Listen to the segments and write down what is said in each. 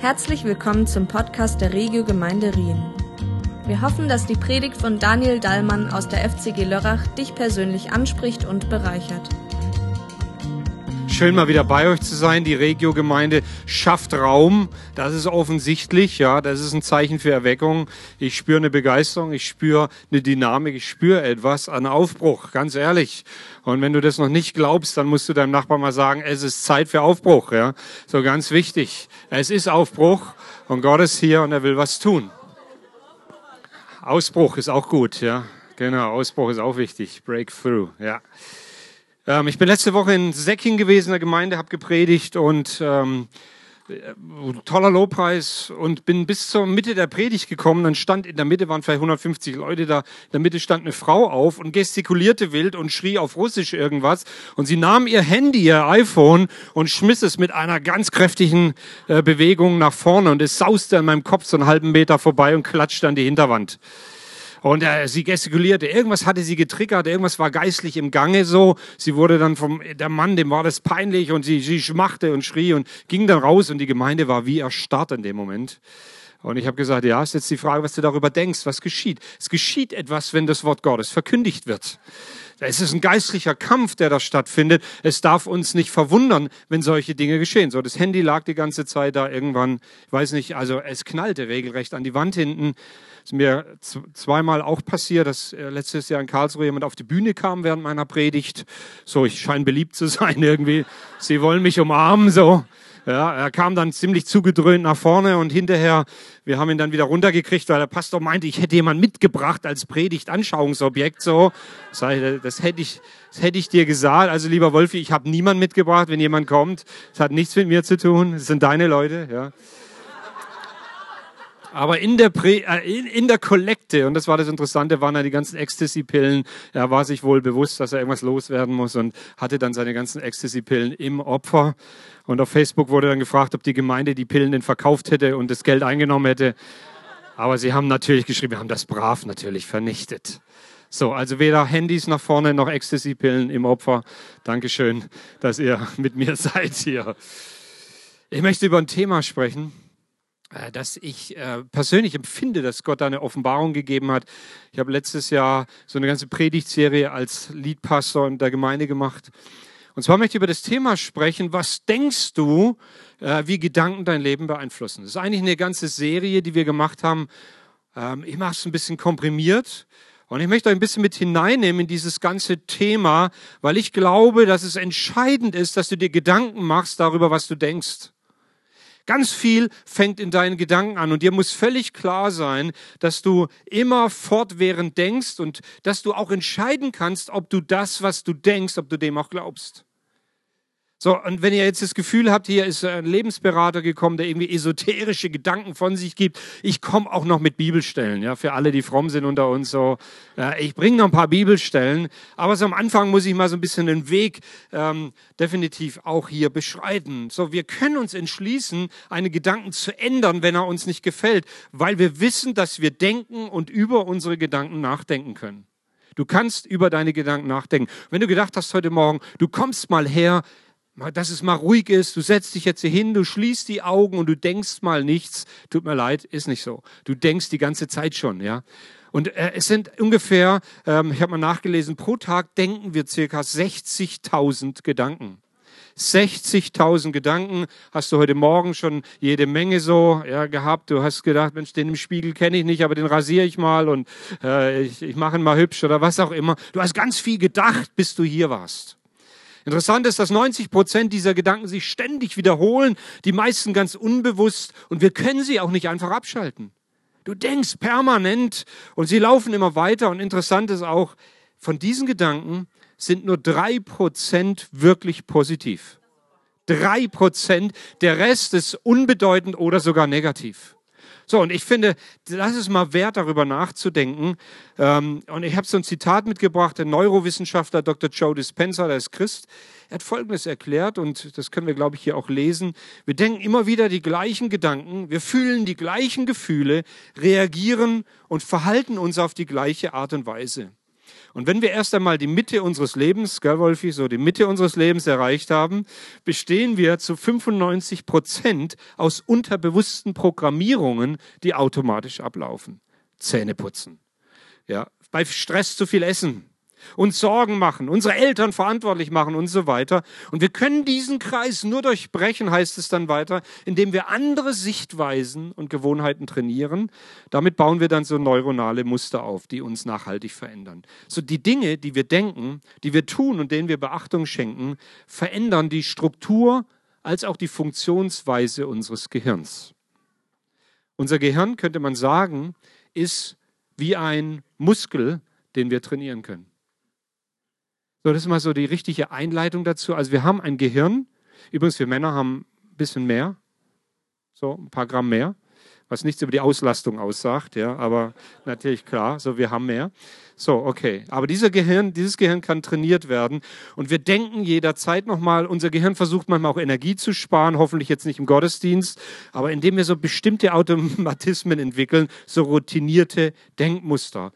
Herzlich willkommen zum Podcast der Regio Gemeinde Rien. Wir hoffen, dass die Predigt von Daniel Dallmann aus der FCG Lörrach dich persönlich anspricht und bereichert. Schön mal wieder bei euch zu sein. Die Regio-Gemeinde schafft Raum. Das ist offensichtlich, ja. Das ist ein Zeichen für Erweckung. Ich spüre eine Begeisterung, ich spüre eine Dynamik, ich spüre etwas an Aufbruch, ganz ehrlich. Und wenn du das noch nicht glaubst, dann musst du deinem Nachbarn mal sagen, es ist Zeit für Aufbruch, ja. So ganz wichtig. Es ist Aufbruch und Gott ist hier und er will was tun. Ausbruch ist auch gut, ja. Genau, Ausbruch ist auch wichtig. Breakthrough, ja. Ähm, ich bin letzte Woche in Säcking gewesen, in der Gemeinde, habe gepredigt und ähm, äh, toller Lobpreis und bin bis zur Mitte der Predigt gekommen. Dann stand in der Mitte, waren vielleicht 150 Leute da, in der Mitte stand eine Frau auf und gestikulierte wild und schrie auf Russisch irgendwas. Und sie nahm ihr Handy, ihr iPhone und schmiss es mit einer ganz kräftigen äh, Bewegung nach vorne und es sauste an meinem Kopf so einen halben Meter vorbei und klatschte an die Hinterwand. Und äh, sie gestikulierte, irgendwas hatte sie getriggert, irgendwas war geistlich im Gange so. Sie wurde dann vom, der Mann, dem war das peinlich und sie, sie schmachte und schrie und ging dann raus und die Gemeinde war wie erstarrt in dem Moment. Und ich habe gesagt, ja, ist jetzt die Frage, was du darüber denkst, was geschieht. Es geschieht etwas, wenn das Wort Gottes verkündigt wird. Es ist ein geistlicher Kampf, der da stattfindet. Es darf uns nicht verwundern, wenn solche Dinge geschehen. So, das Handy lag die ganze Zeit da irgendwann, ich weiß nicht, also es knallte regelrecht an die Wand hinten ist mir zweimal auch passiert, dass äh, letztes Jahr in Karlsruhe jemand auf die Bühne kam während meiner Predigt. So, ich scheine beliebt zu sein irgendwie. Sie wollen mich umarmen, so. Ja, er kam dann ziemlich zugedröhnt nach vorne und hinterher, wir haben ihn dann wieder runtergekriegt, weil der Pastor meinte, ich hätte jemand mitgebracht als Predigt-Anschauungsobjekt. So, das, hätte ich, das hätte ich dir gesagt. Also lieber Wolfi, ich habe niemand mitgebracht, wenn jemand kommt. Das hat nichts mit mir zu tun. Das sind deine Leute. Ja. Aber in der, Prä, äh, in, in, der Kollekte, und das war das Interessante, waren ja die ganzen Ecstasy-Pillen. Er war sich wohl bewusst, dass er irgendwas loswerden muss und hatte dann seine ganzen Ecstasy-Pillen im Opfer. Und auf Facebook wurde dann gefragt, ob die Gemeinde die Pillen denn verkauft hätte und das Geld eingenommen hätte. Aber sie haben natürlich geschrieben, wir haben das brav natürlich vernichtet. So, also weder Handys nach vorne noch Ecstasy-Pillen im Opfer. Dankeschön, dass ihr mit mir seid hier. Ich möchte über ein Thema sprechen dass ich äh, persönlich empfinde, dass Gott da eine Offenbarung gegeben hat. Ich habe letztes Jahr so eine ganze Predigtserie als Leadpastor in der Gemeinde gemacht. Und zwar möchte ich über das Thema sprechen, was denkst du, äh, wie Gedanken dein Leben beeinflussen. Das ist eigentlich eine ganze Serie, die wir gemacht haben. Ähm, ich mache es ein bisschen komprimiert. Und ich möchte euch ein bisschen mit hineinnehmen in dieses ganze Thema, weil ich glaube, dass es entscheidend ist, dass du dir Gedanken machst darüber, was du denkst. Ganz viel fängt in deinen Gedanken an und dir muss völlig klar sein, dass du immer fortwährend denkst und dass du auch entscheiden kannst, ob du das, was du denkst, ob du dem auch glaubst. So, und wenn ihr jetzt das Gefühl habt, hier ist ein Lebensberater gekommen, der irgendwie esoterische Gedanken von sich gibt, ich komme auch noch mit Bibelstellen, ja, für alle, die fromm sind unter uns so. Äh, ich bringe noch ein paar Bibelstellen, aber so am Anfang muss ich mal so ein bisschen den Weg ähm, definitiv auch hier beschreiten. So, wir können uns entschließen, einen Gedanken zu ändern, wenn er uns nicht gefällt, weil wir wissen, dass wir denken und über unsere Gedanken nachdenken können. Du kannst über deine Gedanken nachdenken. Wenn du gedacht hast heute Morgen, du kommst mal her, dass es mal ruhig ist, du setzt dich jetzt hier hin, du schließt die Augen und du denkst mal nichts. Tut mir leid, ist nicht so. Du denkst die ganze Zeit schon, ja. Und äh, es sind ungefähr, ähm, ich habe mal nachgelesen, pro Tag denken wir circa 60.000 Gedanken. 60.000 Gedanken hast du heute Morgen schon jede Menge so ja, gehabt. Du hast gedacht, Mensch, den im Spiegel kenne ich nicht, aber den rasiere ich mal und äh, ich, ich mache ihn mal hübsch oder was auch immer. Du hast ganz viel gedacht, bis du hier warst. Interessant ist, dass 90 Prozent dieser Gedanken sich ständig wiederholen, die meisten ganz unbewusst und wir können sie auch nicht einfach abschalten. Du denkst permanent und sie laufen immer weiter und interessant ist auch, von diesen Gedanken sind nur drei Prozent wirklich positiv. Drei Prozent, der Rest ist unbedeutend oder sogar negativ. So, und ich finde, das ist mal wert, darüber nachzudenken. Ähm, und ich habe so ein Zitat mitgebracht, der Neurowissenschaftler Dr. Joe Dispenza, der ist Christ. Er hat Folgendes erklärt, und das können wir, glaube ich, hier auch lesen. Wir denken immer wieder die gleichen Gedanken, wir fühlen die gleichen Gefühle, reagieren und verhalten uns auf die gleiche Art und Weise. Und wenn wir erst einmal die Mitte unseres Lebens, gell, Wolfi, so die Mitte unseres Lebens erreicht haben, bestehen wir zu 95 Prozent aus unterbewussten Programmierungen, die automatisch ablaufen. Zähne putzen. Ja, bei Stress zu viel essen, uns Sorgen machen, unsere Eltern verantwortlich machen und so weiter. Und wir können diesen Kreis nur durchbrechen, heißt es dann weiter, indem wir andere Sichtweisen und Gewohnheiten trainieren. Damit bauen wir dann so neuronale Muster auf, die uns nachhaltig verändern. So die Dinge, die wir denken, die wir tun und denen wir Beachtung schenken, verändern die Struktur als auch die Funktionsweise unseres Gehirns. Unser Gehirn, könnte man sagen, ist wie ein Muskel, den wir trainieren können. So, das ist mal so die richtige Einleitung dazu. Also wir haben ein Gehirn. Übrigens, wir Männer haben ein bisschen mehr, so ein paar Gramm mehr, was nichts über die Auslastung aussagt, ja, aber natürlich klar, so wir haben mehr. So, okay. Aber dieser Gehirn, dieses Gehirn kann trainiert werden und wir denken jederzeit nochmal, unser Gehirn versucht manchmal auch Energie zu sparen, hoffentlich jetzt nicht im Gottesdienst, aber indem wir so bestimmte Automatismen entwickeln, so routinierte Denkmuster.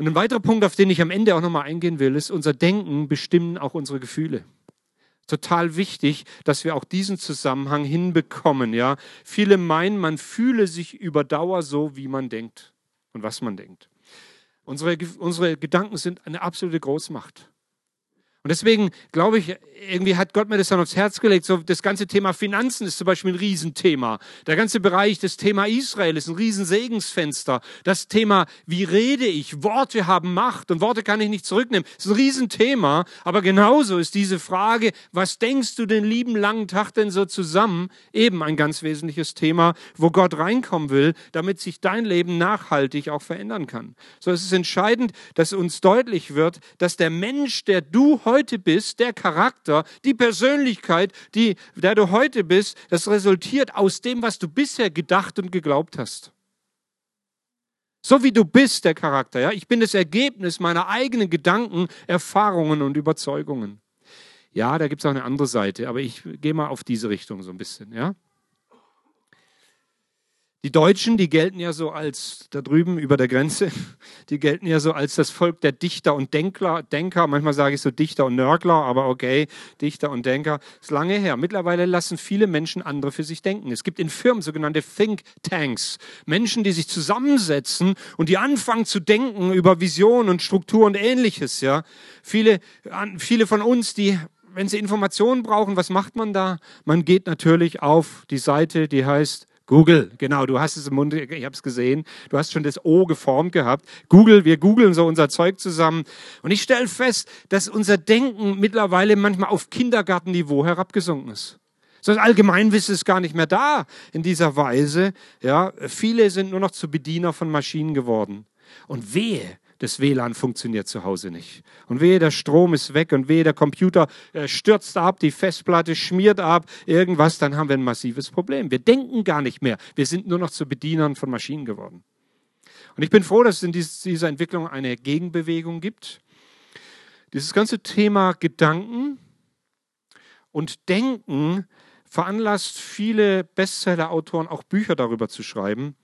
Und ein weiterer Punkt, auf den ich am Ende auch nochmal eingehen will, ist, unser Denken bestimmen auch unsere Gefühle. Total wichtig, dass wir auch diesen Zusammenhang hinbekommen. Ja, viele meinen, man fühle sich über Dauer so, wie man denkt und was man denkt. Unsere, unsere Gedanken sind eine absolute Großmacht. Und deswegen glaube ich, irgendwie hat Gott mir das dann aufs Herz gelegt. So das ganze Thema Finanzen ist zum Beispiel ein Riesenthema. Der ganze Bereich des Thema Israel ist ein Riesensegensfenster. Das Thema, wie rede ich? Worte haben Macht und Worte kann ich nicht zurücknehmen. Das ist ein Riesenthema. Aber genauso ist diese Frage, was denkst du den lieben langen Tag denn so zusammen? Eben ein ganz wesentliches Thema, wo Gott reinkommen will, damit sich dein Leben nachhaltig auch verändern kann. So es ist entscheidend, dass uns deutlich wird, dass der Mensch, der du heute bist, der Charakter, die Persönlichkeit, die, der du heute bist, das resultiert aus dem, was du bisher gedacht und geglaubt hast. So wie du bist, der Charakter. Ja? Ich bin das Ergebnis meiner eigenen Gedanken, Erfahrungen und Überzeugungen. Ja, da gibt es auch eine andere Seite, aber ich gehe mal auf diese Richtung so ein bisschen. Ja? Die Deutschen, die gelten ja so als, da drüben über der Grenze, die gelten ja so als das Volk der Dichter und Denkler, Denker. Manchmal sage ich so Dichter und Nörgler, aber okay, Dichter und Denker. Ist lange her. Mittlerweile lassen viele Menschen andere für sich denken. Es gibt in Firmen sogenannte Think Tanks. Menschen, die sich zusammensetzen und die anfangen zu denken über Vision und Struktur und ähnliches, ja. Viele, viele von uns, die wenn Sie Informationen brauchen, was macht man da? Man geht natürlich auf die Seite, die heißt Google, genau, du hast es im Mund, ich habe es gesehen, du hast schon das O geformt gehabt. Google, wir googeln so unser Zeug zusammen. Und ich stelle fest, dass unser Denken mittlerweile manchmal auf Kindergartenniveau herabgesunken ist. So das Allgemeinwissen ist gar nicht mehr da in dieser Weise. Ja, viele sind nur noch zu Bediener von Maschinen geworden. Und wehe, das WLAN funktioniert zu Hause nicht. Und wehe, der Strom ist weg und wehe, der Computer äh, stürzt ab, die Festplatte schmiert ab, irgendwas, dann haben wir ein massives Problem. Wir denken gar nicht mehr. Wir sind nur noch zu Bedienern von Maschinen geworden. Und ich bin froh, dass es in dieser Entwicklung eine Gegenbewegung gibt. Dieses ganze Thema Gedanken und Denken veranlasst viele Bestseller-Autoren auch Bücher darüber zu schreiben.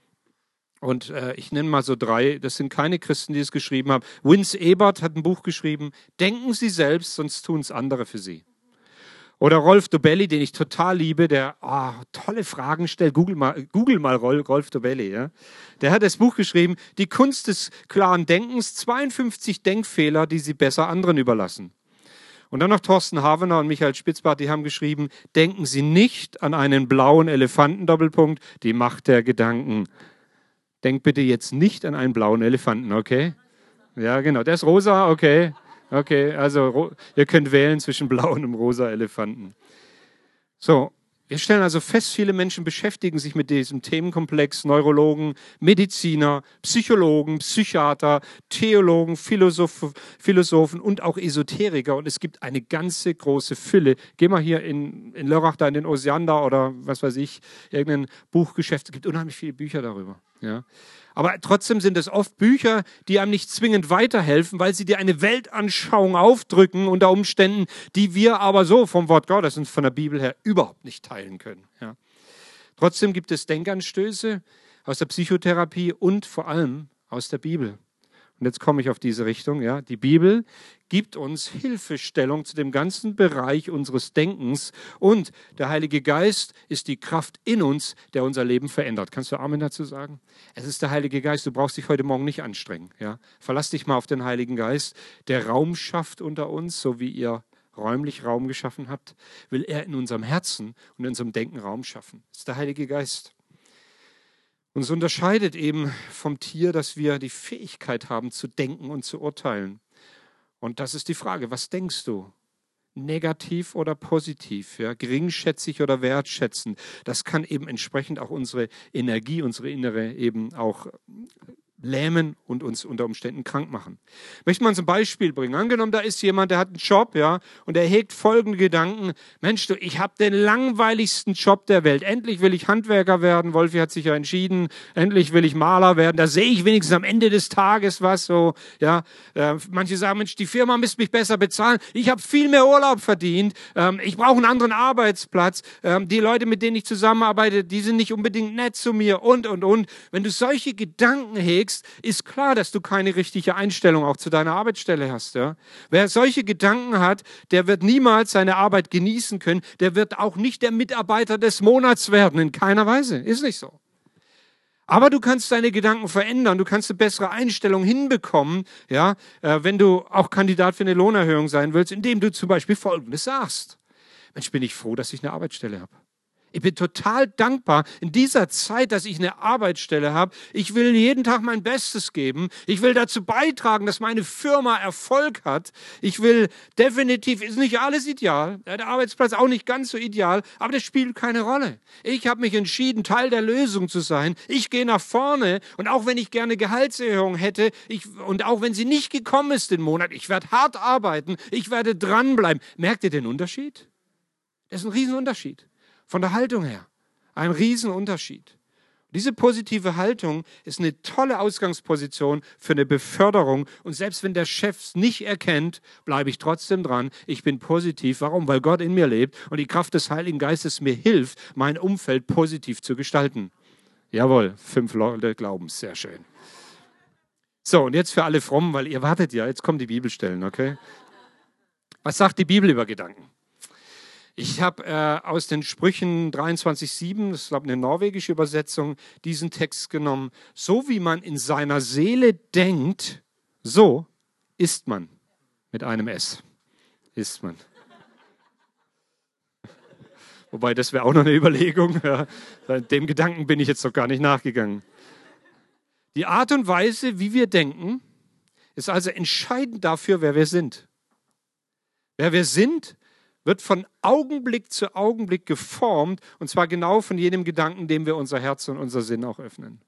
Und äh, ich nenne mal so drei, das sind keine Christen, die es geschrieben haben. Vince Ebert hat ein Buch geschrieben, Denken Sie selbst, sonst tun es andere für Sie. Oder Rolf Dobelli, den ich total liebe, der oh, tolle Fragen stellt. Google mal, Google mal Rolf Dobelli. Ja? Der hat das Buch geschrieben, Die Kunst des klaren Denkens, 52 Denkfehler, die Sie besser anderen überlassen. Und dann noch Thorsten Havener und Michael Spitzbart, die haben geschrieben, denken Sie nicht an einen blauen Elefanten, Doppelpunkt, die Macht der Gedanken. Denk bitte jetzt nicht an einen blauen Elefanten, okay? Ja, genau. Der ist rosa, okay. Okay, also ihr könnt wählen zwischen blauen und rosa Elefanten. So, wir stellen also fest, viele Menschen beschäftigen sich mit diesem Themenkomplex. Neurologen, Mediziner, Psychologen, Psychiater, Theologen, Philosoph, Philosophen und auch Esoteriker. Und es gibt eine ganze große Fülle. Geh mal hier in, in Lörrach, da in den Osiander oder was weiß ich, irgendein Buchgeschäft. Es gibt unheimlich viele Bücher darüber. Ja. Aber trotzdem sind es oft Bücher, die einem nicht zwingend weiterhelfen, weil sie dir eine Weltanschauung aufdrücken unter Umständen, die wir aber so vom Wort Gottes und von der Bibel her überhaupt nicht teilen können. Ja. Trotzdem gibt es Denkanstöße aus der Psychotherapie und vor allem aus der Bibel. Und jetzt komme ich auf diese Richtung, ja, die Bibel gibt uns Hilfestellung zu dem ganzen Bereich unseres Denkens und der Heilige Geist ist die Kraft in uns, der unser Leben verändert. Kannst du Amen dazu sagen? Es ist der Heilige Geist, du brauchst dich heute Morgen nicht anstrengen, ja. Verlass dich mal auf den Heiligen Geist, der Raum schafft unter uns, so wie ihr räumlich Raum geschaffen habt, will er in unserem Herzen und in unserem Denken Raum schaffen. Das ist der Heilige Geist. Und es unterscheidet eben vom Tier, dass wir die Fähigkeit haben zu denken und zu urteilen. Und das ist die Frage, was denkst du? Negativ oder positiv, ja, geringschätzig oder wertschätzend. Das kann eben entsprechend auch unsere Energie, unsere innere eben auch lähmen und uns unter Umständen krank machen. Möchte man zum Beispiel bringen. Angenommen, da ist jemand, der hat einen Job, ja, und er hegt folgende Gedanken. Mensch, du, ich habe den langweiligsten Job der Welt. Endlich will ich Handwerker werden. Wolfi hat sich ja entschieden. Endlich will ich Maler werden. Da sehe ich wenigstens am Ende des Tages was so, ja. Äh, manche sagen, Mensch, die Firma müsste mich besser bezahlen. Ich habe viel mehr Urlaub verdient. Ähm, ich brauche einen anderen Arbeitsplatz. Ähm, die Leute, mit denen ich zusammenarbeite, die sind nicht unbedingt nett zu mir und, und, und. Wenn du solche Gedanken hegst, legst, ist klar, dass du keine richtige Einstellung auch zu deiner Arbeitsstelle hast. Ja? Wer solche Gedanken hat, der wird niemals seine Arbeit genießen können. Der wird auch nicht der Mitarbeiter des Monats werden, in keiner Weise. Ist nicht so. Aber du kannst deine Gedanken verändern, du kannst eine bessere Einstellung hinbekommen, ja, äh, wenn du auch Kandidat für eine Lohnerhöhung sein willst, indem du zum Beispiel Folgendes sagst. Mensch, bin ich froh, dass ich eine Arbeitsstelle habe. Ich bin total dankbar in dieser Zeit, dass ich eine Arbeitsstelle habe. Ich will jeden Tag mein Bestes geben. Ich will dazu beitragen, dass meine Firma Erfolg hat. Ich will definitiv, ist nicht alles ideal, der Arbeitsplatz auch nicht ganz so ideal, aber das spielt keine Rolle. Ich habe mich entschieden, Teil der Lösung zu sein. Ich gehe nach vorne und auch wenn ich gerne Gehaltserhöhung hätte ich, und auch wenn sie nicht gekommen ist den Monat, ich werde hart arbeiten, ich werde dranbleiben. Merkt ihr den Unterschied? Das ist ein Riesenunterschied. Von der Haltung her. Ein Riesenunterschied. Diese positive Haltung ist eine tolle Ausgangsposition für eine Beförderung. Und selbst wenn der Chef es nicht erkennt, bleibe ich trotzdem dran. Ich bin positiv. Warum? Weil Gott in mir lebt und die Kraft des Heiligen Geistes mir hilft, mein Umfeld positiv zu gestalten. Jawohl, fünf Leute glauben Sehr schön. So, und jetzt für alle Frommen, weil ihr wartet ja, jetzt kommen die Bibelstellen, okay? Was sagt die Bibel über Gedanken? Ich habe äh, aus den Sprüchen 23,7, das ist glaube ich eine norwegische Übersetzung, diesen Text genommen. So wie man in seiner Seele denkt, so ist man. Mit einem S. Ist man. Wobei, das wäre auch noch eine Überlegung. Ja. Dem Gedanken bin ich jetzt noch gar nicht nachgegangen. Die Art und Weise, wie wir denken, ist also entscheidend dafür, wer wir sind. Wer wir sind, wird von Augenblick zu Augenblick geformt und zwar genau von jedem Gedanken, dem wir unser Herz und unser Sinn auch öffnen.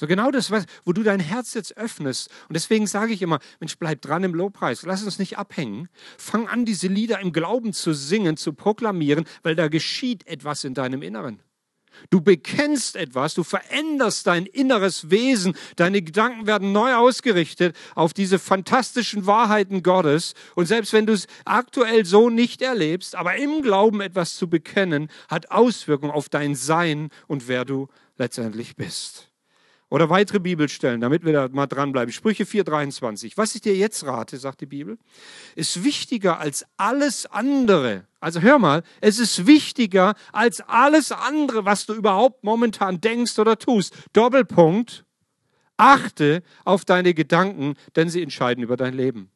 So genau das, wo du dein Herz jetzt öffnest. Und deswegen sage ich immer, Mensch, bleib dran im Lobpreis. Lass uns nicht abhängen. Fang an, diese Lieder im Glauben zu singen, zu proklamieren, weil da geschieht etwas in deinem Inneren. Du bekennst etwas, du veränderst dein inneres Wesen, deine Gedanken werden neu ausgerichtet auf diese fantastischen Wahrheiten Gottes. Und selbst wenn du es aktuell so nicht erlebst, aber im Glauben etwas zu bekennen, hat Auswirkungen auf dein Sein und wer du letztendlich bist. Oder weitere Bibelstellen, damit wir da mal dranbleiben. Sprüche 4,23. Was ich dir jetzt rate, sagt die Bibel, ist wichtiger als alles andere. Also hör mal, es ist wichtiger als alles andere, was du überhaupt momentan denkst oder tust. Doppelpunkt. Achte auf deine Gedanken, denn sie entscheiden über dein Leben.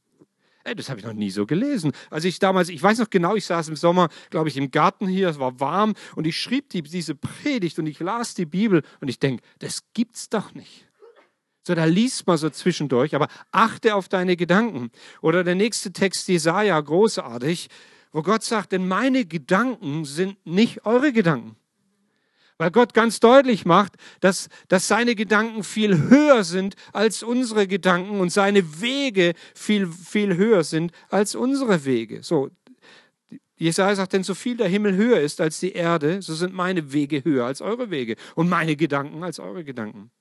Ey, das habe ich noch nie so gelesen. Also ich damals, ich weiß noch genau, ich saß im Sommer, glaube ich, im Garten hier, es war warm und ich schrieb die, diese Predigt und ich las die Bibel und ich denke, das gibt's doch nicht. So, da liest man so zwischendurch, aber achte auf deine Gedanken. Oder der nächste Text, Jesaja, großartig, wo Gott sagt, denn meine Gedanken sind nicht eure Gedanken. Weil Gott ganz deutlich macht, dass, dass seine Gedanken viel höher sind als unsere Gedanken und seine Wege viel, viel höher sind als unsere Wege. So, Jesaja sagt, denn so viel der Himmel höher ist als die Erde, so sind meine Wege höher als eure Wege und meine Gedanken als eure Gedanken.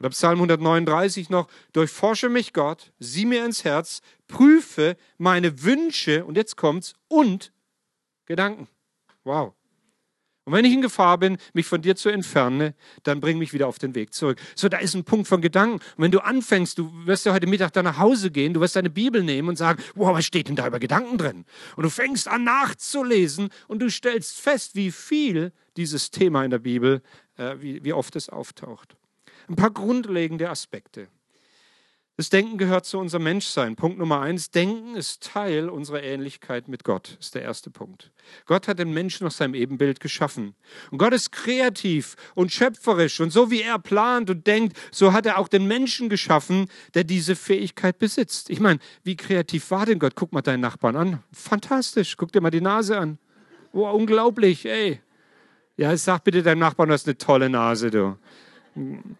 Oder Psalm 139 noch, durchforsche mich Gott, sieh mir ins Herz, prüfe meine Wünsche, und jetzt kommt's, und Gedanken. Wow. Und wenn ich in Gefahr bin, mich von dir zu entfernen, dann bring mich wieder auf den Weg zurück. So, da ist ein Punkt von Gedanken. Und wenn du anfängst, du wirst ja heute Mittag dann nach Hause gehen, du wirst deine Bibel nehmen und sagen, wow, was steht denn da über Gedanken drin? Und du fängst an nachzulesen und du stellst fest, wie viel dieses Thema in der Bibel, äh, wie, wie oft es auftaucht. Ein paar grundlegende Aspekte. Das Denken gehört zu unserem Menschsein. Punkt Nummer eins, Denken ist Teil unserer Ähnlichkeit mit Gott, ist der erste Punkt. Gott hat den Menschen nach seinem Ebenbild geschaffen. Und Gott ist kreativ und schöpferisch. Und so wie er plant und denkt, so hat er auch den Menschen geschaffen, der diese Fähigkeit besitzt. Ich meine, wie kreativ war denn Gott? Guck mal deinen Nachbarn an. Fantastisch. Guck dir mal die Nase an. Oh, unglaublich, ey. Ja, sag bitte deinem Nachbarn, du hast eine tolle Nase, du.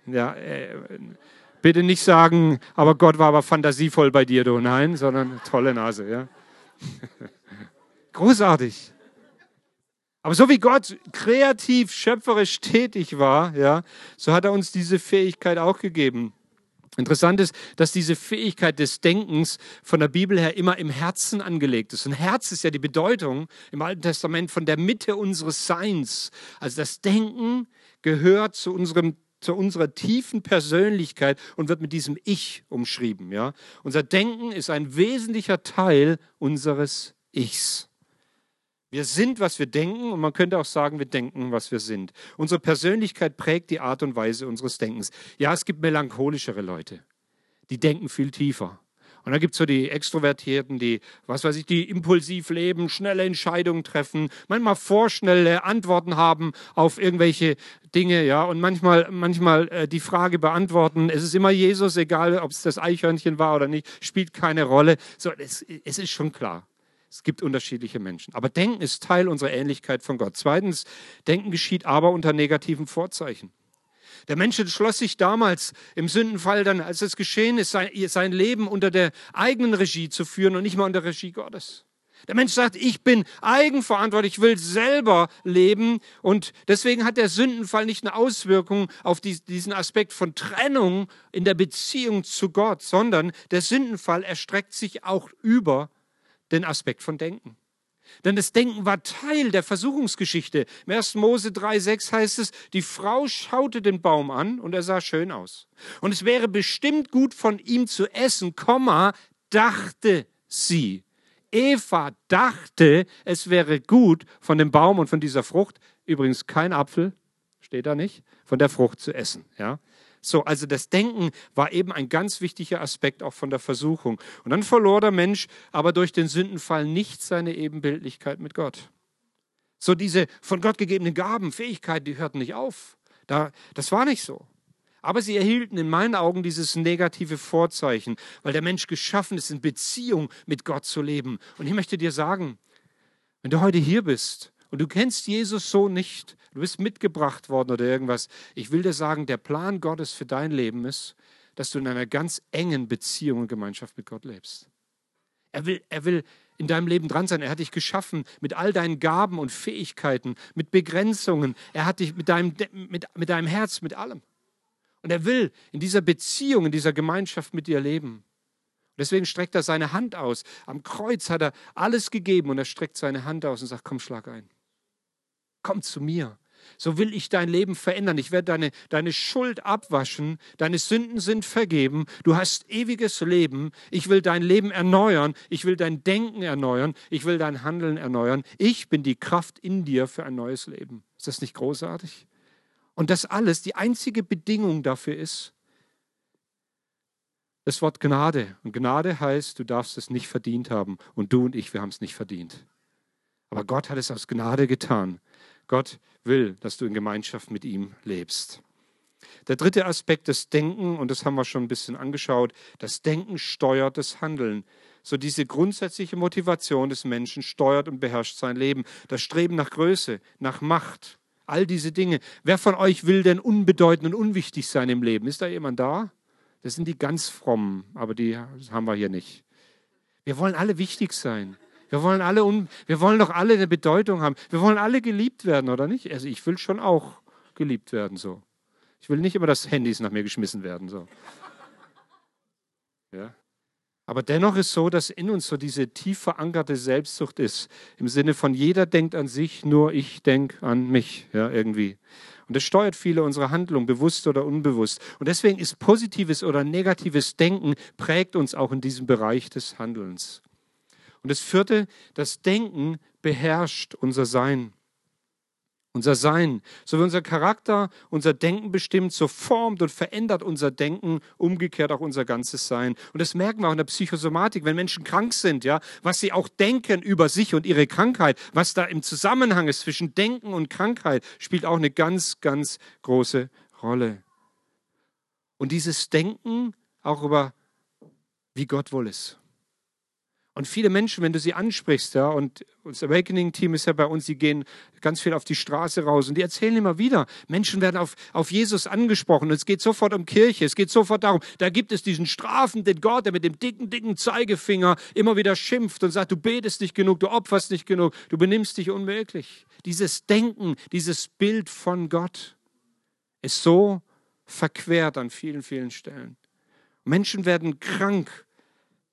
Ja, äh, Bitte nicht sagen, aber Gott war aber fantasievoll bei dir, du. Nein, sondern tolle Nase, ja. Großartig. Aber so wie Gott kreativ, schöpferisch tätig war, ja, so hat er uns diese Fähigkeit auch gegeben. Interessant ist, dass diese Fähigkeit des Denkens von der Bibel her immer im Herzen angelegt ist. Und Herz ist ja die Bedeutung im Alten Testament von der Mitte unseres Seins. Also das Denken gehört zu unserem zu unserer tiefen Persönlichkeit und wird mit diesem Ich umschrieben. Ja? Unser Denken ist ein wesentlicher Teil unseres Ichs. Wir sind, was wir denken und man könnte auch sagen, wir denken, was wir sind. Unsere Persönlichkeit prägt die Art und Weise unseres Denkens. Ja, es gibt melancholischere Leute, die denken viel tiefer. Und dann gibt es so die Extrovertierten, die, was weiß ich, die impulsiv leben, schnelle Entscheidungen treffen, manchmal vorschnelle Antworten haben auf irgendwelche Dinge, ja, und manchmal, manchmal äh, die Frage beantworten, es ist immer Jesus, egal ob es das Eichhörnchen war oder nicht, spielt keine Rolle. So, es, es ist schon klar. Es gibt unterschiedliche Menschen. Aber Denken ist Teil unserer Ähnlichkeit von Gott. Zweitens, Denken geschieht aber unter negativen Vorzeichen. Der Mensch entschloss sich damals im Sündenfall dann, als es geschehen ist, sein, Leben unter der eigenen Regie zu führen und nicht mal unter der Regie Gottes. Der Mensch sagt, ich bin eigenverantwortlich, ich will selber leben. Und deswegen hat der Sündenfall nicht eine Auswirkung auf diesen Aspekt von Trennung in der Beziehung zu Gott, sondern der Sündenfall erstreckt sich auch über den Aspekt von Denken. Denn das Denken war Teil der Versuchungsgeschichte. Im 1. Mose 3,6 heißt es, die Frau schaute den Baum an und er sah schön aus. Und es wäre bestimmt gut von ihm zu essen, Komma, dachte sie. Eva dachte, es wäre gut von dem Baum und von dieser Frucht, übrigens kein Apfel, steht da nicht, von der Frucht zu essen. Ja? So, also das Denken war eben ein ganz wichtiger Aspekt auch von der Versuchung. Und dann verlor der Mensch aber durch den Sündenfall nicht seine Ebenbildlichkeit mit Gott. So diese von Gott gegebenen Gaben, Fähigkeiten, die hörten nicht auf. Da, das war nicht so. Aber sie erhielten in meinen Augen dieses negative Vorzeichen, weil der Mensch geschaffen ist, in Beziehung mit Gott zu leben. Und ich möchte dir sagen, wenn du heute hier bist und du kennst Jesus so nicht, du bist mitgebracht worden oder irgendwas, ich will dir sagen, der Plan Gottes für dein Leben ist, dass du in einer ganz engen Beziehung und Gemeinschaft mit Gott lebst. Er will, er will in deinem Leben dran sein. Er hat dich geschaffen mit all deinen Gaben und Fähigkeiten, mit Begrenzungen. Er hat dich mit deinem, mit, mit deinem Herz, mit allem. Und er will in dieser Beziehung, in dieser Gemeinschaft mit dir leben. Deswegen streckt er seine Hand aus. Am Kreuz hat er alles gegeben und er streckt seine Hand aus und sagt, komm, schlag ein. Komm zu mir. So will ich dein Leben verändern. Ich werde deine, deine Schuld abwaschen. Deine Sünden sind vergeben. Du hast ewiges Leben. Ich will dein Leben erneuern. Ich will dein Denken erneuern. Ich will dein Handeln erneuern. Ich bin die Kraft in dir für ein neues Leben. Ist das nicht großartig? Und das alles, die einzige Bedingung dafür ist, das Wort Gnade. Und Gnade heißt, du darfst es nicht verdient haben. Und du und ich, wir haben es nicht verdient. Aber Gott hat es aus Gnade getan. Gott will, dass du in Gemeinschaft mit ihm lebst. Der dritte Aspekt des Denken, und das haben wir schon ein bisschen angeschaut, das Denken steuert das Handeln. So diese grundsätzliche Motivation des Menschen steuert und beherrscht sein Leben. Das Streben nach Größe, nach Macht, all diese Dinge. Wer von euch will denn unbedeutend und unwichtig sein im Leben? Ist da jemand da? Das sind die ganz frommen, aber die haben wir hier nicht. Wir wollen alle wichtig sein. Wir wollen alle, un wir wollen doch alle eine Bedeutung haben. Wir wollen alle geliebt werden, oder nicht? Also ich will schon auch geliebt werden, so. Ich will nicht immer, dass Handys nach mir geschmissen werden, so. Ja. Aber dennoch ist so, dass in uns so diese tief verankerte Selbstsucht ist. Im Sinne von jeder denkt an sich, nur ich denke an mich, ja, irgendwie. Und das steuert viele unserer Handlungen, bewusst oder unbewusst. Und deswegen ist positives oder negatives Denken prägt uns auch in diesem Bereich des Handelns. Und das vierte, das Denken beherrscht unser Sein. Unser Sein, so wie unser Charakter, unser Denken bestimmt, so formt und verändert unser Denken, umgekehrt auch unser ganzes Sein. Und das merken wir auch in der Psychosomatik, wenn Menschen krank sind, ja, was sie auch denken über sich und ihre Krankheit, was da im Zusammenhang ist zwischen Denken und Krankheit, spielt auch eine ganz, ganz große Rolle. Und dieses Denken auch über, wie Gott wohl ist. Und viele Menschen, wenn du sie ansprichst, ja, und das Awakening-Team ist ja bei uns, die gehen ganz viel auf die Straße raus und die erzählen immer wieder, Menschen werden auf, auf Jesus angesprochen und es geht sofort um Kirche, es geht sofort darum, da gibt es diesen strafenden Gott, der mit dem dicken, dicken Zeigefinger immer wieder schimpft und sagt, du betest nicht genug, du opferst nicht genug, du benimmst dich unmöglich. Dieses Denken, dieses Bild von Gott ist so verquert an vielen, vielen Stellen. Menschen werden krank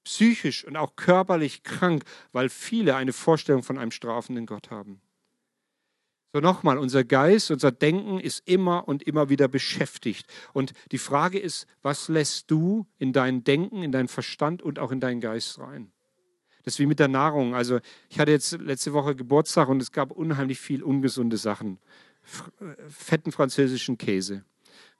psychisch und auch körperlich krank, weil viele eine Vorstellung von einem strafenden Gott haben. So nochmal, unser Geist, unser Denken ist immer und immer wieder beschäftigt. Und die Frage ist, was lässt du in dein Denken, in deinen Verstand und auch in deinen Geist rein? Das ist wie mit der Nahrung. Also ich hatte jetzt letzte Woche Geburtstag und es gab unheimlich viel ungesunde Sachen. Äh, fetten französischen Käse.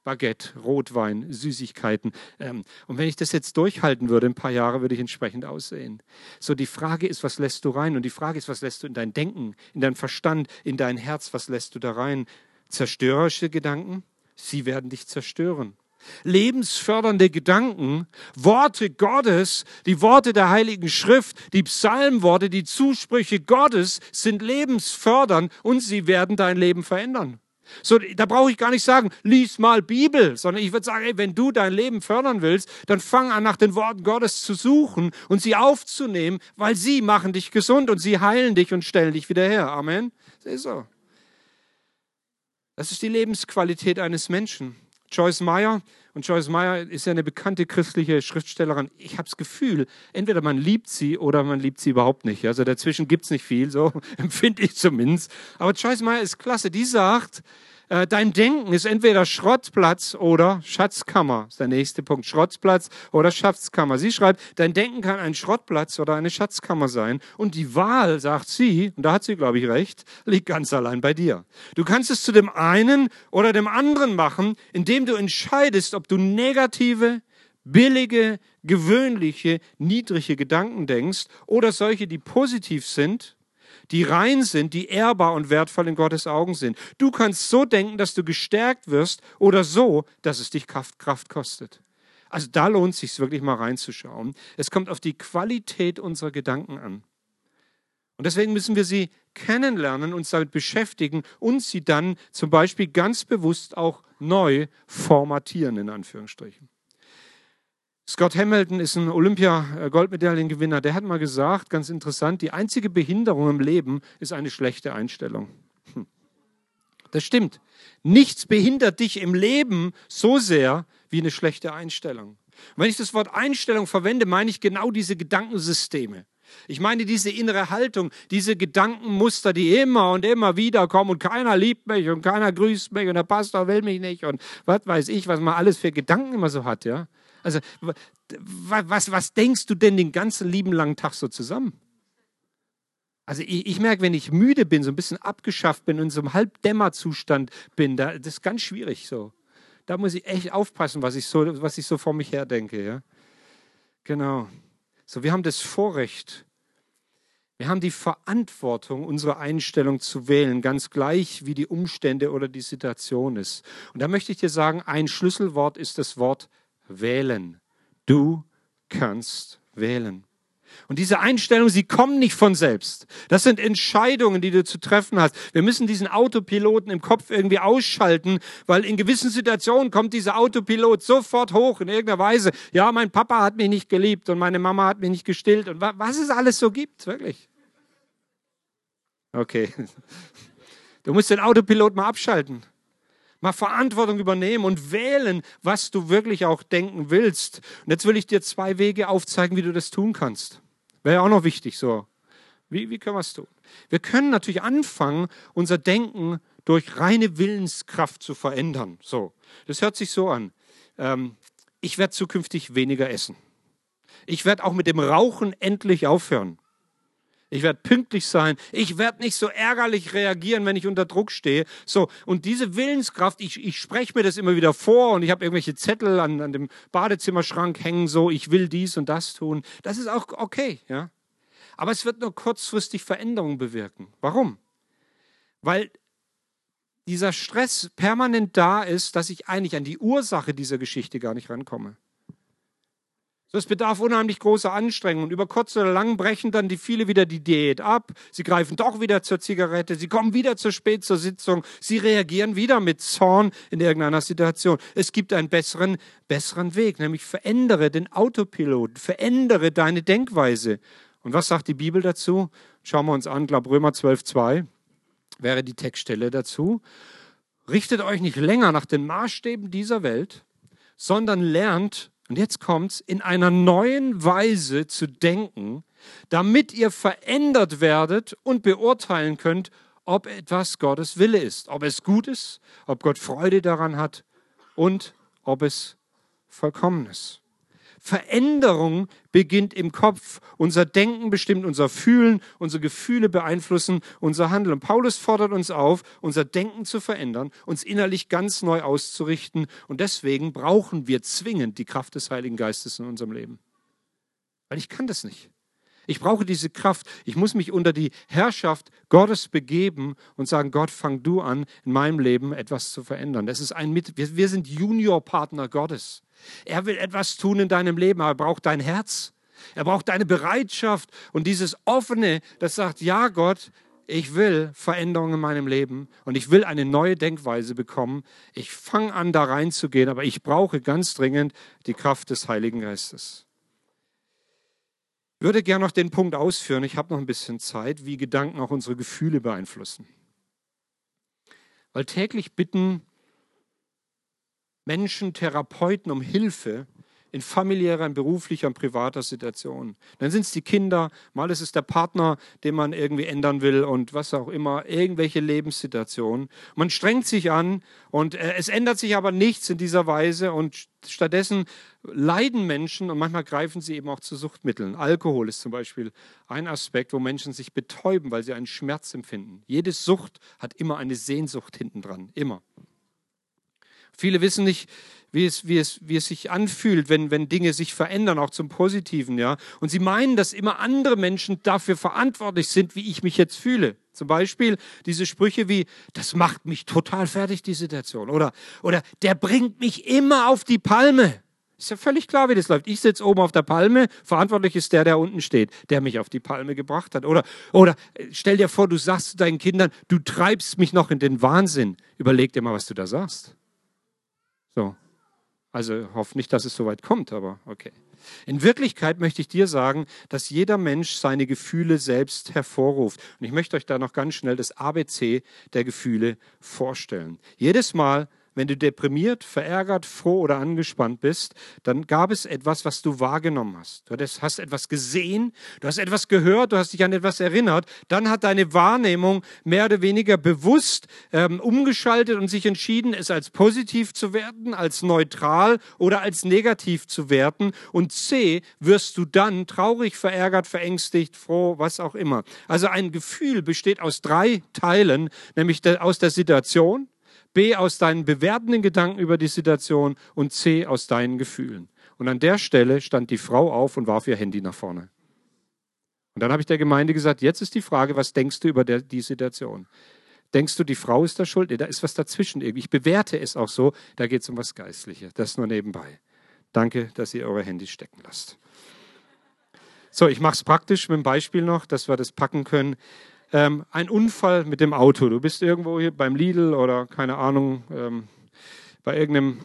Baguette, Rotwein, Süßigkeiten. Ähm, und wenn ich das jetzt durchhalten würde, ein paar Jahre, würde ich entsprechend aussehen. So, die Frage ist, was lässt du rein? Und die Frage ist, was lässt du in dein Denken, in dein Verstand, in dein Herz, was lässt du da rein? Zerstörerische Gedanken? Sie werden dich zerstören. Lebensfördernde Gedanken, Worte Gottes, die Worte der Heiligen Schrift, die Psalmworte, die Zusprüche Gottes sind lebensfördernd und sie werden dein Leben verändern. So, da brauche ich gar nicht sagen, lies mal Bibel, sondern ich würde sagen, ey, wenn du dein Leben fördern willst, dann fang an, nach den Worten Gottes zu suchen und sie aufzunehmen, weil sie machen dich gesund und sie heilen dich und stellen dich wieder her. Amen. Das ist so. Das ist die Lebensqualität eines Menschen. Joyce Meyer, und Joyce Meyer ist ja eine bekannte christliche Schriftstellerin. Ich habe das Gefühl, entweder man liebt sie oder man liebt sie überhaupt nicht. Also dazwischen gibt es nicht viel, so empfinde ich zumindest. Aber Joyce Meyer ist klasse. Die sagt, dein Denken ist entweder Schrottplatz oder Schatzkammer. Das ist der nächste Punkt. Schrottplatz oder Schatzkammer. Sie schreibt, dein Denken kann ein Schrottplatz oder eine Schatzkammer sein. Und die Wahl, sagt sie, und da hat sie, glaube ich, recht, liegt ganz allein bei dir. Du kannst es zu dem einen oder dem anderen machen, indem du entscheidest, ob du negative, billige, gewöhnliche, niedrige Gedanken denkst oder solche, die positiv sind die rein sind, die ehrbar und wertvoll in Gottes Augen sind. Du kannst so denken, dass du gestärkt wirst oder so, dass es dich Kraft, Kraft kostet. Also da lohnt es sich wirklich mal reinzuschauen. Es kommt auf die Qualität unserer Gedanken an. Und deswegen müssen wir sie kennenlernen, uns damit beschäftigen und sie dann zum Beispiel ganz bewusst auch neu formatieren, in Anführungsstrichen. Scott Hamilton ist ein Olympia-Goldmedaillengewinner. Der hat mal gesagt, ganz interessant, die einzige Behinderung im Leben ist eine schlechte Einstellung. Hm. Das stimmt. Nichts behindert dich im Leben so sehr wie eine schlechte Einstellung. Und wenn ich das Wort Einstellung verwende, meine ich genau diese Gedankensysteme. Ich meine diese innere Haltung, diese Gedankenmuster, die immer und immer wieder kommen und keiner liebt mich und keiner grüßt mich und der Pastor will mich nicht und was weiß ich, was man alles für Gedanken immer so hat, ja. Also, was, was denkst du denn den ganzen lieben langen Tag so zusammen? Also ich, ich, merke, wenn ich müde bin, so ein bisschen abgeschafft bin und so einem Halbdämmerzustand bin, da, das ist ganz schwierig so. Da muss ich echt aufpassen, was ich so, was ich so vor mich her denke. Ja? Genau. So, wir haben das Vorrecht, wir haben die Verantwortung, unsere Einstellung zu wählen, ganz gleich wie die Umstände oder die Situation ist. Und da möchte ich dir sagen, ein Schlüsselwort ist das Wort wählen. Du kannst wählen. Und diese Einstellungen, sie kommen nicht von selbst. Das sind Entscheidungen, die du zu treffen hast. Wir müssen diesen Autopiloten im Kopf irgendwie ausschalten, weil in gewissen Situationen kommt dieser Autopilot sofort hoch in irgendeiner Weise. Ja, mein Papa hat mich nicht geliebt und meine Mama hat mich nicht gestillt und was es alles so gibt, wirklich. Okay. Du musst den Autopilot mal abschalten. Mal Verantwortung übernehmen und wählen, was du wirklich auch denken willst. Und jetzt will ich dir zwei Wege aufzeigen, wie du das tun kannst. Wäre auch noch wichtig so. Wie, wie können wir es tun? Wir können natürlich anfangen, unser Denken durch reine Willenskraft zu verändern. So, das hört sich so an. Ähm, ich werde zukünftig weniger essen. Ich werde auch mit dem Rauchen endlich aufhören. Ich werde pünktlich sein. Ich werde nicht so ärgerlich reagieren, wenn ich unter Druck stehe. So, und diese Willenskraft, ich, ich spreche mir das immer wieder vor und ich habe irgendwelche Zettel an, an dem Badezimmerschrank hängen, so, ich will dies und das tun. Das ist auch okay, ja. Aber es wird nur kurzfristig Veränderungen bewirken. Warum? Weil dieser Stress permanent da ist, dass ich eigentlich an die Ursache dieser Geschichte gar nicht rankomme. So, es bedarf unheimlich großer Anstrengung. Über kurz oder lang brechen dann die viele wieder die Diät ab. Sie greifen doch wieder zur Zigarette. Sie kommen wieder zu spät zur Sitzung. Sie reagieren wieder mit Zorn in irgendeiner Situation. Es gibt einen besseren, besseren Weg, nämlich verändere den Autopilot, verändere deine Denkweise. Und was sagt die Bibel dazu? Schauen wir uns an, glaube Römer 12, 2 wäre die Textstelle dazu. Richtet euch nicht länger nach den Maßstäben dieser Welt, sondern lernt, und jetzt kommt's, in einer neuen Weise zu denken, damit ihr verändert werdet und beurteilen könnt, ob etwas Gottes Wille ist, ob es gut ist, ob Gott Freude daran hat und ob es vollkommen ist. Veränderung beginnt im Kopf. Unser Denken bestimmt unser Fühlen, unsere Gefühle beeinflussen unser Handeln. Und Paulus fordert uns auf, unser Denken zu verändern, uns innerlich ganz neu auszurichten. Und deswegen brauchen wir zwingend die Kraft des Heiligen Geistes in unserem Leben. Weil ich kann das nicht. Ich brauche diese Kraft. Ich muss mich unter die Herrschaft Gottes begeben und sagen, Gott, fang du an, in meinem Leben etwas zu verändern. Das ist ein Mit wir, wir sind Juniorpartner Gottes. Er will etwas tun in deinem Leben, aber er braucht dein Herz. Er braucht deine Bereitschaft und dieses offene, das sagt, ja Gott, ich will Veränderungen in meinem Leben und ich will eine neue Denkweise bekommen. Ich fange an, da reinzugehen, aber ich brauche ganz dringend die Kraft des Heiligen Geistes. Ich würde gerne noch den Punkt ausführen, ich habe noch ein bisschen Zeit, wie Gedanken auch unsere Gefühle beeinflussen. Weil täglich bitten Menschen, Therapeuten um Hilfe in familiärer, in beruflicher und privater Situation. Dann sind es die Kinder, mal ist es der Partner, den man irgendwie ändern will und was auch immer, irgendwelche Lebenssituationen. Man strengt sich an und äh, es ändert sich aber nichts in dieser Weise und stattdessen leiden Menschen und manchmal greifen sie eben auch zu Suchtmitteln. Alkohol ist zum Beispiel ein Aspekt, wo Menschen sich betäuben, weil sie einen Schmerz empfinden. Jede Sucht hat immer eine Sehnsucht hinten dran, immer. Viele wissen nicht, wie es, wie es, wie es sich anfühlt, wenn, wenn Dinge sich verändern, auch zum Positiven, ja. Und sie meinen, dass immer andere Menschen dafür verantwortlich sind, wie ich mich jetzt fühle. Zum Beispiel diese Sprüche wie, das macht mich total fertig, die Situation. Oder, oder der bringt mich immer auf die Palme. Ist ja völlig klar, wie das läuft. Ich sitze oben auf der Palme, verantwortlich ist der, der unten steht, der mich auf die Palme gebracht hat. Oder, oder stell dir vor, du sagst zu deinen Kindern, du treibst mich noch in den Wahnsinn. Überleg dir mal, was du da sagst. So. Also hoffe nicht, dass es so weit kommt, aber okay. In Wirklichkeit möchte ich dir sagen, dass jeder Mensch seine Gefühle selbst hervorruft. Und ich möchte euch da noch ganz schnell das ABC der Gefühle vorstellen. Jedes Mal, wenn du deprimiert, verärgert, froh oder angespannt bist, dann gab es etwas, was du wahrgenommen hast. Du hast etwas gesehen, du hast etwas gehört, du hast dich an etwas erinnert. Dann hat deine Wahrnehmung mehr oder weniger bewusst ähm, umgeschaltet und sich entschieden, es als positiv zu werten, als neutral oder als negativ zu werten. Und C, wirst du dann traurig, verärgert, verängstigt, froh, was auch immer. Also ein Gefühl besteht aus drei Teilen, nämlich aus der Situation, B aus deinen bewertenden Gedanken über die Situation und C aus deinen Gefühlen. Und an der Stelle stand die Frau auf und warf ihr Handy nach vorne. Und dann habe ich der Gemeinde gesagt, jetzt ist die Frage, was denkst du über der, die Situation? Denkst du, die Frau ist da schuld? Da ist was dazwischen irgendwie. Ich bewerte es auch so, da geht es um was Geistliches. Das nur nebenbei. Danke, dass ihr eure Handys stecken lasst. So, ich mache es praktisch mit einem Beispiel noch, dass wir das packen können ähm, ein Unfall mit dem Auto. Du bist irgendwo hier beim Lidl oder keine Ahnung, ähm, bei irgendeinem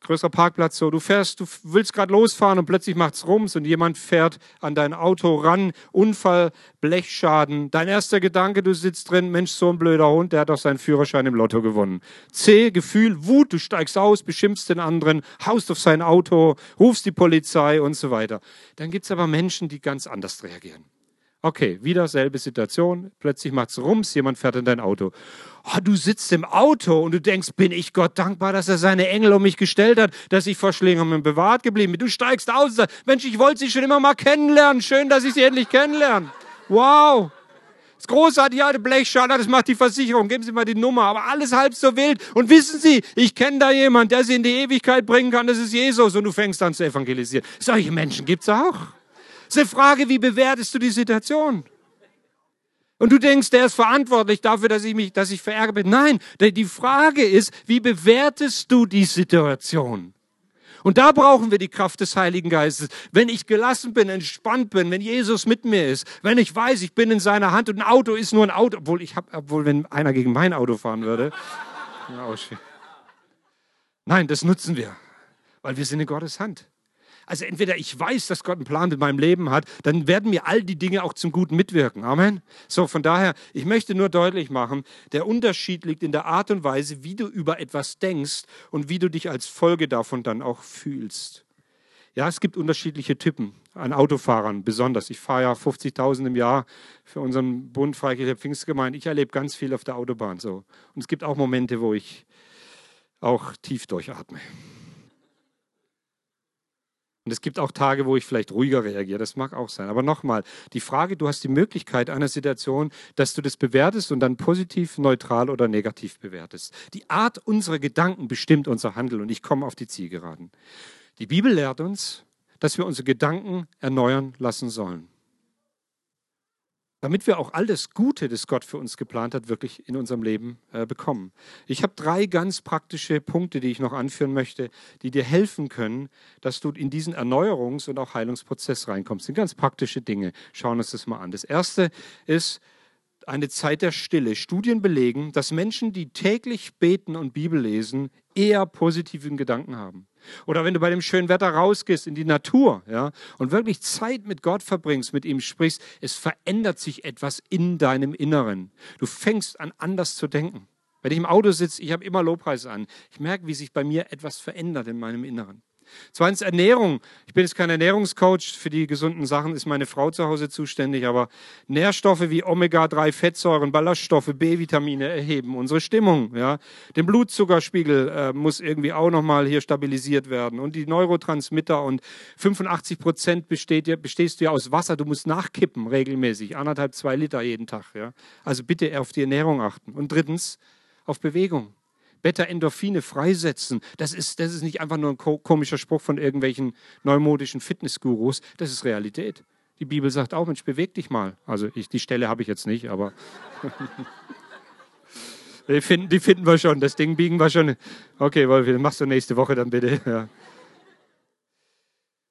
größerer Parkplatz so, du fährst, du willst gerade losfahren und plötzlich macht's rums und jemand fährt an dein Auto ran, Unfall, Blechschaden. Dein erster Gedanke, du sitzt drin, Mensch, so ein blöder Hund, der hat doch seinen Führerschein im Lotto gewonnen. C, Gefühl, Wut, du steigst aus, beschimpfst den anderen, haust auf sein Auto, rufst die Polizei und so weiter. Dann gibt's aber Menschen, die ganz anders reagieren. Okay, wieder selbe Situation. Plötzlich macht's rums, jemand fährt in dein Auto. Oh, du sitzt im Auto und du denkst, bin ich Gott dankbar, dass er seine Engel um mich gestellt hat, dass ich vor Schlängern bewahrt geblieben bin. Du steigst aus und sagst, Mensch, ich wollte sie schon immer mal kennenlernen. Schön, dass ich sie endlich kennenlerne. Wow. Das großartige alte Blechschaden, das macht die Versicherung. Geben Sie mal die Nummer. Aber alles halb so wild. Und wissen Sie, ich kenne da jemanden, der Sie in die Ewigkeit bringen kann. Das ist Jesus. Und du fängst an zu evangelisieren. Solche Menschen gibt's auch. Es ist eine Frage, wie bewertest du die Situation? Und du denkst, der ist verantwortlich dafür, dass ich mich, dass ich verärgert bin. Nein, die Frage ist, wie bewertest du die Situation? Und da brauchen wir die Kraft des Heiligen Geistes. Wenn ich gelassen bin, entspannt bin, wenn Jesus mit mir ist, wenn ich weiß, ich bin in seiner Hand und ein Auto ist nur ein Auto, obwohl ich habe, obwohl wenn einer gegen mein Auto fahren würde. Nein, das nutzen wir, weil wir sind in Gottes Hand. Also entweder ich weiß, dass Gott einen Plan mit meinem Leben hat, dann werden mir all die Dinge auch zum Guten mitwirken. Amen. So, von daher, ich möchte nur deutlich machen, der Unterschied liegt in der Art und Weise, wie du über etwas denkst und wie du dich als Folge davon dann auch fühlst. Ja, es gibt unterschiedliche Typen an Autofahrern, besonders. Ich fahre ja 50.000 im Jahr für unseren Bund Freikirche Pfingstgemeinde. Ich erlebe ganz viel auf der Autobahn so. Und es gibt auch Momente, wo ich auch tief durchatme. Und es gibt auch Tage, wo ich vielleicht ruhiger reagiere. Das mag auch sein. Aber nochmal, die Frage, du hast die Möglichkeit einer Situation, dass du das bewertest und dann positiv, neutral oder negativ bewertest. Die Art unserer Gedanken bestimmt unser Handeln. Und ich komme auf die Zielgeraden. Die Bibel lehrt uns, dass wir unsere Gedanken erneuern lassen sollen damit wir auch all das Gute, das Gott für uns geplant hat, wirklich in unserem Leben äh, bekommen. Ich habe drei ganz praktische Punkte, die ich noch anführen möchte, die dir helfen können, dass du in diesen Erneuerungs- und auch Heilungsprozess reinkommst. Das sind ganz praktische Dinge. Schauen uns das mal an. Das erste ist eine Zeit der Stille. Studien belegen, dass Menschen, die täglich beten und Bibel lesen, eher positiven Gedanken haben. Oder wenn du bei dem schönen Wetter rausgehst in die Natur, ja, und wirklich Zeit mit Gott verbringst, mit ihm sprichst, es verändert sich etwas in deinem Inneren. Du fängst an, anders zu denken. Wenn ich im Auto sitze, ich habe immer Lobpreis an. Ich merke, wie sich bei mir etwas verändert in meinem Inneren. Zweitens Ernährung. Ich bin jetzt kein Ernährungscoach. Für die gesunden Sachen ist meine Frau zu Hause zuständig. Aber Nährstoffe wie Omega-3-Fettsäuren, Ballaststoffe, B-Vitamine erheben unsere Stimmung. Ja. Den Blutzuckerspiegel äh, muss irgendwie auch nochmal hier stabilisiert werden. Und die Neurotransmitter. Und 85 Prozent besteht, bestehst du ja aus Wasser. Du musst nachkippen regelmäßig. Anderthalb, zwei Liter jeden Tag. Ja. Also bitte auf die Ernährung achten. Und drittens auf Bewegung. Beta-Endorphine freisetzen. Das ist, das ist nicht einfach nur ein komischer Spruch von irgendwelchen neumodischen Fitnessgurus, das ist Realität. Die Bibel sagt auch, Mensch, beweg dich mal. Also ich, die Stelle habe ich jetzt nicht, aber die, finden, die finden wir schon. Das Ding biegen wir schon. Okay, Wolfi, machst du nächste Woche dann bitte. Ja.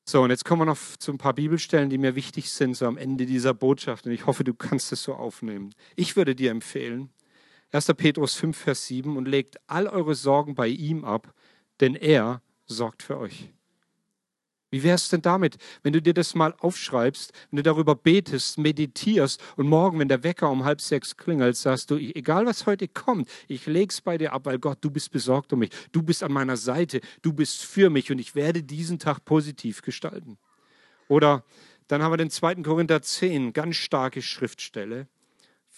So, und jetzt kommen wir noch zu ein paar Bibelstellen, die mir wichtig sind, so am Ende dieser Botschaft. Und ich hoffe, du kannst es so aufnehmen. Ich würde dir empfehlen, 1. Petrus 5, Vers 7 und legt all eure Sorgen bei ihm ab, denn er sorgt für euch. Wie wäre es denn damit, wenn du dir das mal aufschreibst, wenn du darüber betest, meditierst und morgen, wenn der Wecker um halb sechs klingelt, sagst du, egal was heute kommt, ich lege es bei dir ab, weil Gott, du bist besorgt um mich, du bist an meiner Seite, du bist für mich und ich werde diesen Tag positiv gestalten. Oder dann haben wir den 2. Korinther 10, ganz starke Schriftstelle.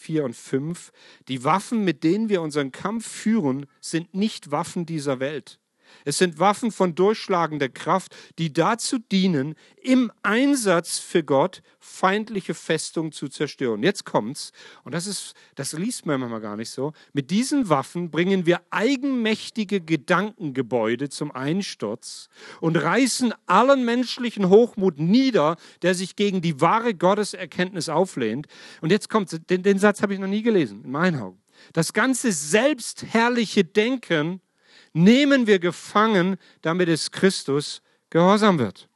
4 und 5. Die Waffen, mit denen wir unseren Kampf führen, sind nicht Waffen dieser Welt. Es sind Waffen von durchschlagender Kraft, die dazu dienen, im Einsatz für Gott feindliche Festungen zu zerstören. Jetzt kommt's, und das ist, das liest man manchmal gar nicht so. Mit diesen Waffen bringen wir eigenmächtige Gedankengebäude zum Einsturz und reißen allen menschlichen Hochmut nieder, der sich gegen die wahre Gotteserkenntnis auflehnt. Und jetzt kommt's, den, den Satz habe ich noch nie gelesen, in meinen Augen. Das ganze selbstherrliche Denken nehmen wir gefangen, damit es Christus gehorsam wird.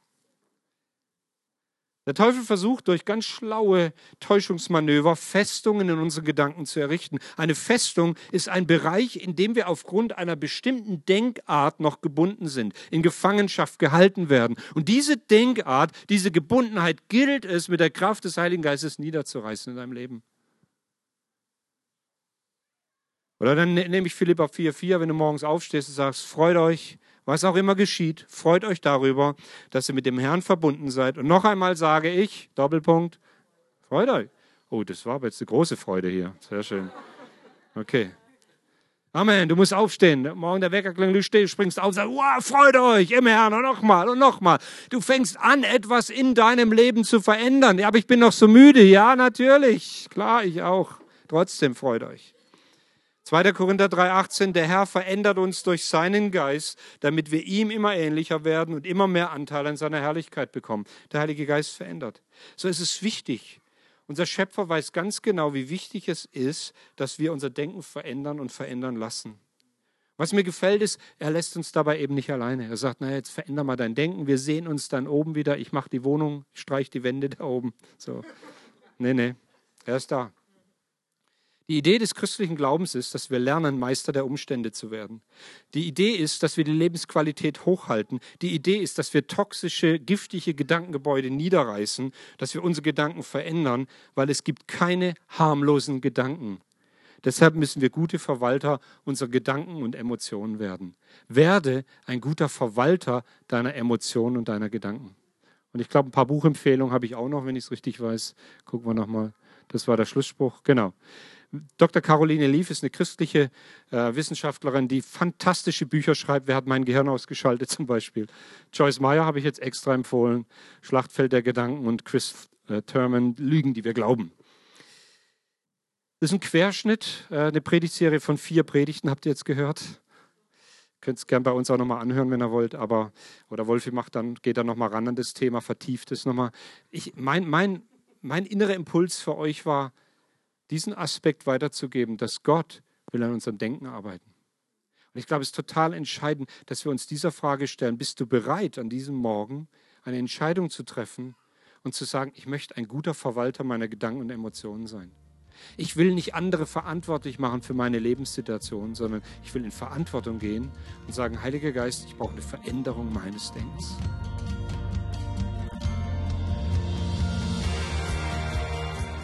Der Teufel versucht durch ganz schlaue Täuschungsmanöver Festungen in unseren Gedanken zu errichten. Eine Festung ist ein Bereich, in dem wir aufgrund einer bestimmten Denkart noch gebunden sind, in Gefangenschaft gehalten werden. Und diese Denkart, diese Gebundenheit gilt es mit der Kraft des Heiligen Geistes niederzureißen in deinem Leben. Oder dann ne-, nehme ich Philippa 4,4, wenn du morgens aufstehst und sagst, freut euch, was auch immer geschieht, freut euch darüber, dass ihr mit dem Herrn verbunden seid. Und noch einmal sage ich, Doppelpunkt, freut euch. Oh, das war aber jetzt eine große Freude hier. Sehr schön. Okay. Amen. Du musst aufstehen. Morgen der Wecker klingelt, du stehst, springst auf, sagst, wow, freut euch im Herrn und nochmal und nochmal. Du fängst an, etwas in deinem Leben zu verändern. Ja, aber ich bin noch so müde. Ja, natürlich. Klar, ich auch. Trotzdem freut euch. 2. Korinther 3,18, der Herr verändert uns durch seinen Geist, damit wir ihm immer ähnlicher werden und immer mehr Anteil an seiner Herrlichkeit bekommen. Der Heilige Geist verändert. So ist es wichtig. Unser Schöpfer weiß ganz genau, wie wichtig es ist, dass wir unser Denken verändern und verändern lassen. Was mir gefällt ist, er lässt uns dabei eben nicht alleine. Er sagt, naja, jetzt veränder mal dein Denken, wir sehen uns dann oben wieder, ich mache die Wohnung, streich die Wände da oben. So. Nee, nee, er ist da. Die Idee des christlichen Glaubens ist, dass wir lernen, Meister der Umstände zu werden. Die Idee ist, dass wir die Lebensqualität hochhalten. Die Idee ist, dass wir toxische, giftige Gedankengebäude niederreißen, dass wir unsere Gedanken verändern, weil es gibt keine harmlosen Gedanken. Deshalb müssen wir gute Verwalter unserer Gedanken und Emotionen werden. Werde ein guter Verwalter deiner Emotionen und deiner Gedanken. Und ich glaube, ein paar Buchempfehlungen habe ich auch noch, wenn ich es richtig weiß. Gucken wir nochmal. Das war der Schlussspruch. Genau. Dr. Caroline Lief ist eine christliche äh, Wissenschaftlerin, die fantastische Bücher schreibt. Wer hat mein Gehirn ausgeschaltet zum Beispiel? Joyce Meyer habe ich jetzt extra empfohlen. Schlachtfeld der Gedanken und Chris äh, Thurman, Lügen, die wir glauben. Das ist ein Querschnitt, äh, eine Predigtserie von vier Predigten, habt ihr jetzt gehört. Könnt es gern bei uns auch nochmal anhören, wenn ihr wollt. Aber, oder Wolfi macht dann, geht dann nochmal ran an das Thema, vertieft es nochmal. Ich, mein, mein, mein innerer Impuls für euch war, diesen Aspekt weiterzugeben, dass Gott will an unserem Denken arbeiten. Und ich glaube, es ist total entscheidend, dass wir uns dieser Frage stellen, bist du bereit, an diesem Morgen eine Entscheidung zu treffen und zu sagen, ich möchte ein guter Verwalter meiner Gedanken und Emotionen sein. Ich will nicht andere verantwortlich machen für meine Lebenssituation, sondern ich will in Verantwortung gehen und sagen, Heiliger Geist, ich brauche eine Veränderung meines Denkens.